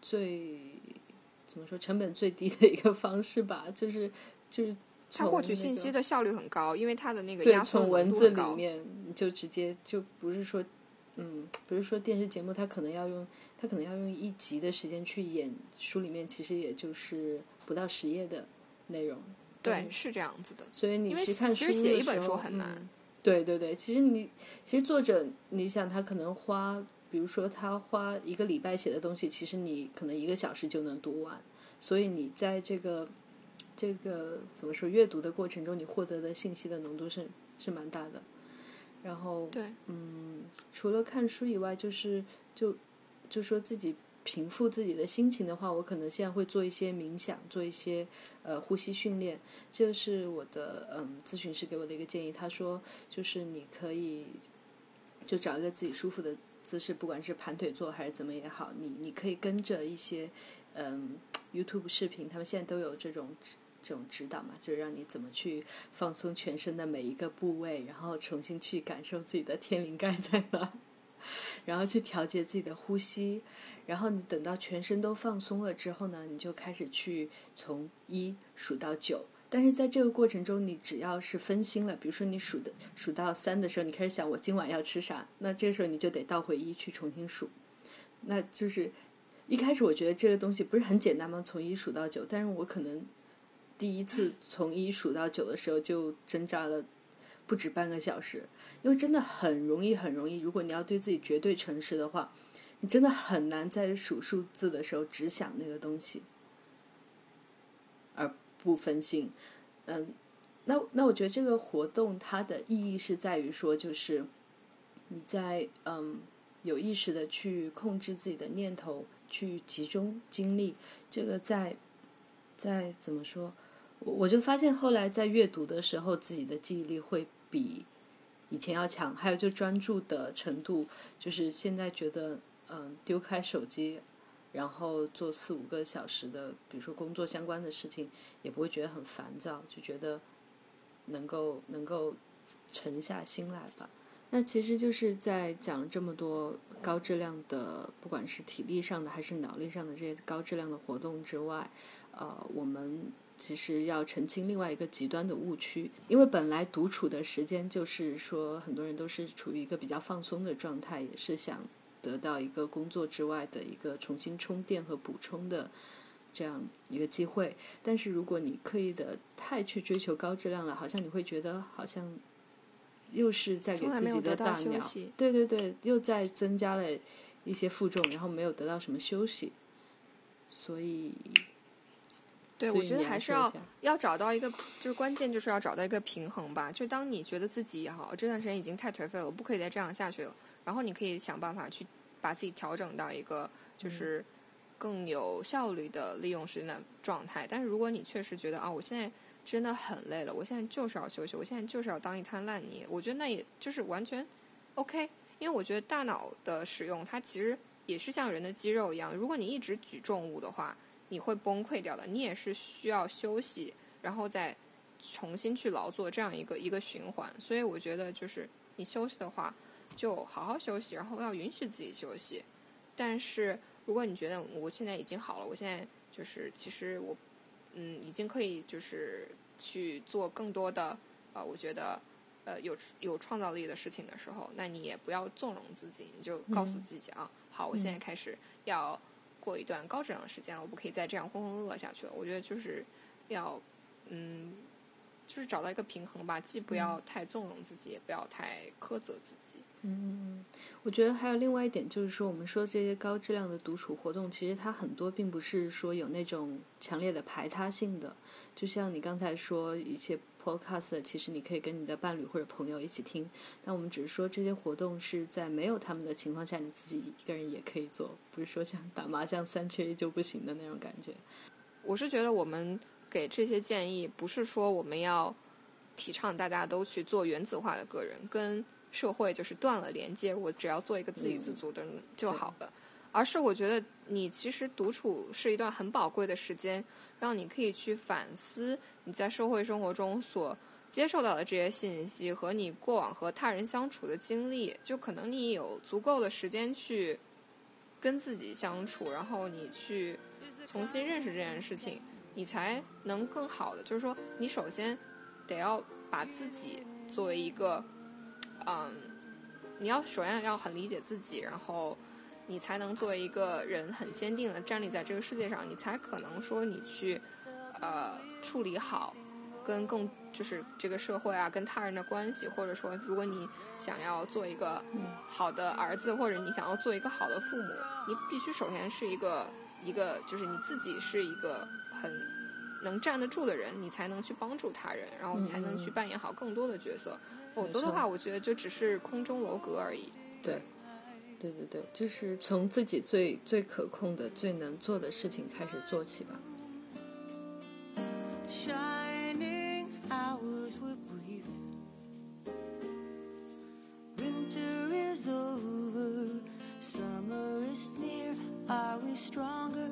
Speaker 2: 最怎么说成本最低的一个方式吧，就是就是
Speaker 3: 他获取信息的效率很高，因为他的那个
Speaker 2: 对
Speaker 3: 压缩
Speaker 2: 从文字里。面你就直接就不是说嗯，比如说电视节目，它可能要用它可能要用一集的时间去演书里面，其实也就是不到十页的内容。
Speaker 3: 对，是这样子的。
Speaker 2: 所以你
Speaker 3: 因为
Speaker 2: 其实看书
Speaker 3: 其实写一本书很难
Speaker 2: 嗯对对对，其实你其实作者，你想他可能花，比如说他花一个礼拜写的东西，其实你可能一个小时就能读完。所以你在这个这个怎么说阅读的过程中，你获得的信息的浓度是是蛮大的。然后
Speaker 3: 对，
Speaker 2: 嗯，除了看书以外，就是就就说自己平复自己的心情的话，我可能现在会做一些冥想，做一些呃呼吸训练。这是我的嗯咨询师给我的一个建议，他说就是你可以就找一个自己舒服的姿势，不管是盘腿坐还是怎么也好，你你可以跟着一些嗯 YouTube 视频，他们现在都有这种。这种指导嘛，就是让你怎么去放松全身的每一个部位，然后重新去感受自己的天灵盖在哪，然后去调节自己的呼吸，然后你等到全身都放松了之后呢，你就开始去从一数到九。但是在这个过程中，你只要是分心了，比如说你数的数到三的时候，你开始想我今晚要吃啥，那这个时候你就得倒回一去重新数。那就是一开始我觉得这个东西不是很简单吗？从一数到九，但是我可能。第一次从一数到九的时候，就挣扎了不止半个小时，因为真的很容易，很容易。如果你要对自己绝对诚实的话，你真的很难在数数字的时候只想那个东西，而不分心。嗯，那那我觉得这个活动它的意义是在于说，就是你在嗯有意识的去控制自己的念头，去集中精力。这个在在怎么说？我我就发现后来在阅读的时候，自己的记忆力会比以前要强，还有就专注的程度，就是现在觉得，嗯，丢开手机，然后做四五个小时的，比如说工作相关的事情，也不会觉得很烦躁，就觉得能够能够沉下心来吧。那其实就是在讲了这么多高质量的，不管是体力上的还是脑力上的这些高质量的活动之外，呃，我们。其实要澄清另外一个极端的误区，因为本来独处的时间就是说，很多人都是处于一个比较放松的状态，也是想得到一个工作之外的一个重新充电和补充的这样一个机会。但是如果你刻意的太去追求高质量了，好像你会觉得好像又是在给自己的大脑，对对对，又在增加了一些负重，然后没有得到什么休息，所以。
Speaker 3: 对，我觉得还是要
Speaker 2: 要
Speaker 3: 要找到一个，就是关键就是要找到一个平衡吧。就当你觉得自己好，这段时间已经太颓废了，我不可以再这样下去了。然后你可以想办法去把自己调整到一个就是更有效率的利用时间的状态。但是如果你确实觉得啊，我现在真的很累了，我现在就是要休息，我现在就是要当一滩烂泥，我觉得那也就是完全 OK。因为我觉得大脑的使用它其实也是像人的肌肉一样，如果你一直举重物的话。你会崩溃掉的，你也是需要休息，然后再重新去劳作这样一个一个循环。所以我觉得，就是你休息的话，就好好休息，然后要允许自己休息。但是如果你觉得我现在已经好了，我现在就是其实我嗯已经可以就是去做更多的呃，我觉得呃有有创造力的事情的时候，那你也不要纵容自己，你就告诉自己啊，好，我现在开始要。过一段高质量的时间了，我不可以再这样浑浑噩噩下去了。我觉得就是要，嗯，就是找到一个平衡吧，既不要太纵容自己，也不要太苛责自己。
Speaker 2: 嗯，我觉得还有另外一点就是说，我们说这些高质量的独处活动，其实它很多并不是说有那种强烈的排他性的，就像你刚才说一些。Podcast 其实你可以跟你的伴侣或者朋友一起听，但我们只是说这些活动是在没有他们的情况下，你自己一个人也可以做，不是说像打麻将三缺一就不行的那种感觉。
Speaker 3: 我是觉得我们给这些建议，不是说我们要提倡大家都去做原子化的个人，跟社会就是断了连接，我只要做一个自给自足的人就好了。而是我觉得你其实独处是一段很宝贵的时间，让你可以去反思你在社会生活中所接受到的这些信息和你过往和他人相处的经历。就可能你有足够的时间去跟自己相处，然后你去重新认识这件事情，你才能更好的。就是说，你首先得要把自己作为一个，嗯。你要首先要很理解自己，然后你才能作为一个人很坚定的站立在这个世界上，你才可能说你去呃处理好跟更就是这个社会啊跟他人的关系，或者说如果你想要做一个好的儿子，或者你想要做一个好的父母，你必须首先是一个一个就是你自己是一个很。能站得住的人，你才能去帮助他人，然后才能去扮演好更多的角色。否则的话，我觉得就只是空中楼阁而已。
Speaker 2: 对，对对对，就是从自己最最可控的、最能做的事情开始做起吧。
Speaker 1: Shining hours were brief. Winter is over, summer is near. Are we stronger?